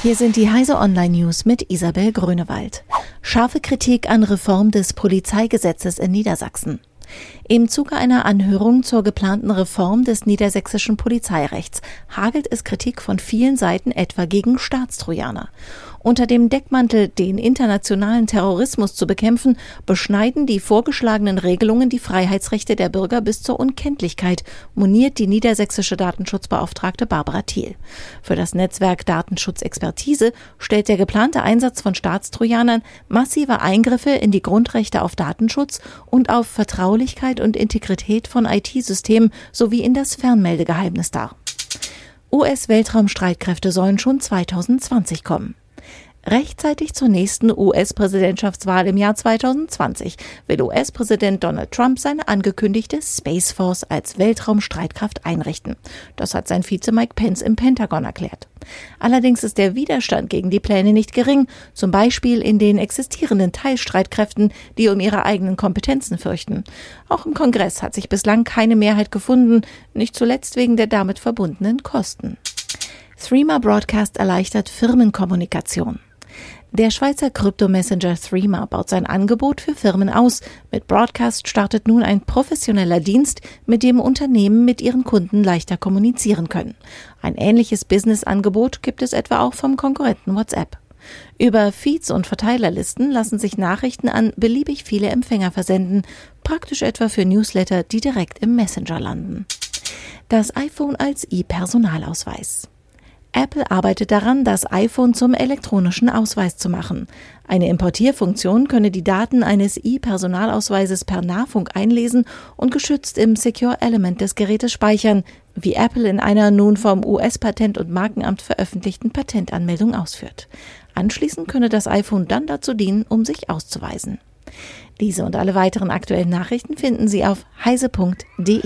Hier sind die Heise Online News mit Isabel Grünewald. Scharfe Kritik an Reform des Polizeigesetzes in Niedersachsen. Im Zuge einer Anhörung zur geplanten Reform des niedersächsischen Polizeirechts hagelt es Kritik von vielen Seiten etwa gegen Staatstrojaner. Unter dem Deckmantel, den internationalen Terrorismus zu bekämpfen, beschneiden die vorgeschlagenen Regelungen die Freiheitsrechte der Bürger bis zur Unkenntlichkeit, moniert die niedersächsische Datenschutzbeauftragte Barbara Thiel. Für das Netzwerk Datenschutzexpertise stellt der geplante Einsatz von Staatstrojanern massive Eingriffe in die Grundrechte auf Datenschutz und auf Vertraulichkeit und Integrität von IT-Systemen sowie in das Fernmeldegeheimnis dar. US-Weltraumstreitkräfte sollen schon 2020 kommen. Rechtzeitig zur nächsten US-Präsidentschaftswahl im Jahr 2020 will US-Präsident Donald Trump seine angekündigte Space Force als Weltraumstreitkraft einrichten. Das hat sein Vize Mike Pence im Pentagon erklärt. Allerdings ist der Widerstand gegen die Pläne nicht gering, zum Beispiel in den existierenden Teilstreitkräften, die um ihre eigenen Kompetenzen fürchten. Auch im Kongress hat sich bislang keine Mehrheit gefunden, nicht zuletzt wegen der damit verbundenen Kosten. Threema Broadcast erleichtert Firmenkommunikation. Der Schweizer Krypto-Messenger Threema baut sein Angebot für Firmen aus. Mit Broadcast startet nun ein professioneller Dienst, mit dem Unternehmen mit ihren Kunden leichter kommunizieren können. Ein ähnliches Business-Angebot gibt es etwa auch vom Konkurrenten WhatsApp. Über Feeds und Verteilerlisten lassen sich Nachrichten an beliebig viele Empfänger versenden, praktisch etwa für Newsletter, die direkt im Messenger landen. Das iPhone als E-Personalausweis. Apple arbeitet daran, das iPhone zum elektronischen Ausweis zu machen. Eine Importierfunktion könne die Daten eines E-Personalausweises per Nahfunk einlesen und geschützt im Secure Element des Gerätes speichern, wie Apple in einer nun vom US-Patent- und Markenamt veröffentlichten Patentanmeldung ausführt. Anschließend könne das iPhone dann dazu dienen, um sich auszuweisen. Diese und alle weiteren aktuellen Nachrichten finden Sie auf heise.de.